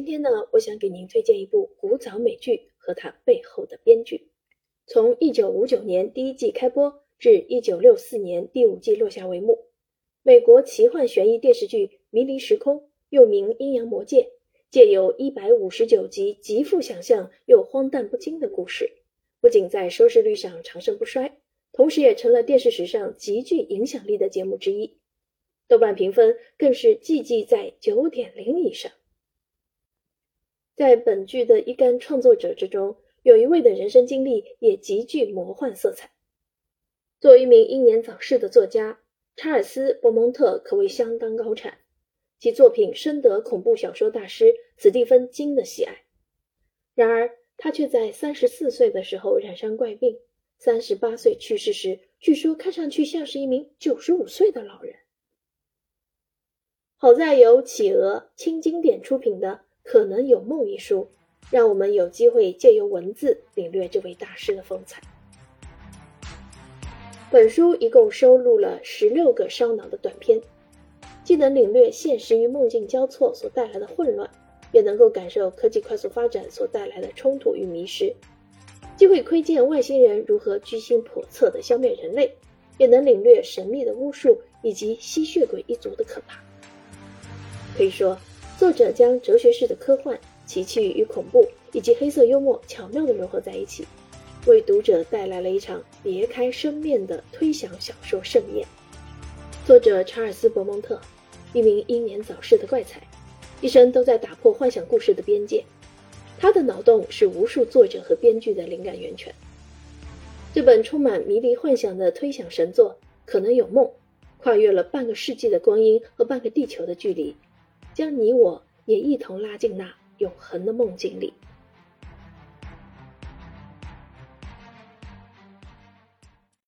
今天呢，我想给您推荐一部古早美剧和它背后的编剧。从一九五九年第一季开播至一九六四年第五季落下帷幕，美国奇幻悬疑电视剧《迷离时空》又名《阴阳魔界》，借由一百五十九集极富想象又荒诞不经的故事，不仅在收视率上长盛不衰，同时也成了电视史上极具影响力的节目之一。豆瓣评分更是季季在九点零以上。在本剧的一干创作者之中，有一位的人生经历也极具魔幻色彩。作为一名英年早逝的作家，查尔斯·伯蒙特可谓相当高产，其作品深得恐怖小说大师史蒂芬金的喜爱。然而，他却在三十四岁的时候染上怪病，三十八岁去世时，据说看上去像是一名九十五岁的老人。好在由企鹅轻经典出品的。可能有梦一书，让我们有机会借由文字领略这位大师的风采。本书一共收录了十六个烧脑的短篇，既能领略现实与梦境交错所带来的混乱，也能够感受科技快速发展所带来的冲突与迷失；既会窥见外星人如何居心叵测地消灭人类，也能领略神秘的巫术以及吸血鬼一族的可怕。可以说。作者将哲学式的科幻、奇趣与恐怖，以及黑色幽默巧妙地融合在一起，为读者带来了一场别开生面的推想小说盛宴。作者查尔斯·伯蒙特，一名英年早逝的怪才，一生都在打破幻想故事的边界。他的脑洞是无数作者和编剧的灵感源泉。这本充满迷离幻想的推想神作，可能有梦，跨越了半个世纪的光阴和半个地球的距离。将你我也一同拉进那永恒的梦境里。